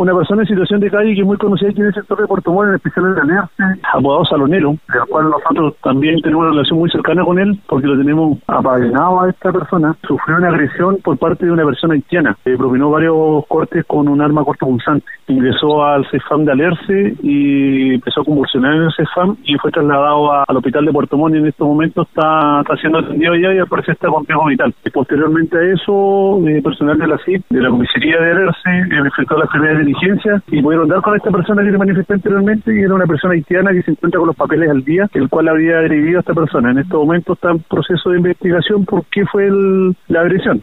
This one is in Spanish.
una persona en situación de calle que es muy conocida aquí en el sector de Puerto Montt, en especial en la Nerce, apodado Salonero, del cual nosotros también tenemos una relación muy cercana con él porque lo tenemos apadrinado a esta persona. Sufrió una agresión por parte de una persona haitiana. Eh, propinó varios cortes con un arma cortopunzante. Ingresó al CEFAM de Alerce y empezó a convulsionar en el CEFAM y fue trasladado al hospital de Puerto Montt y en estos momentos está, está siendo atendido ya y al parecer está con riesgo vital. Y posteriormente a eso, eh, personal de la CIP, de la comisaría de Alerce, eh, enfrentó las primeras diligencias y pudieron dar con esta persona que le manifesté anteriormente, que era una persona haitiana que se encuentra con los papeles al día, el cual habría agredido a esta persona. En estos momentos está en proceso de investigación por qué fue el, la agresión.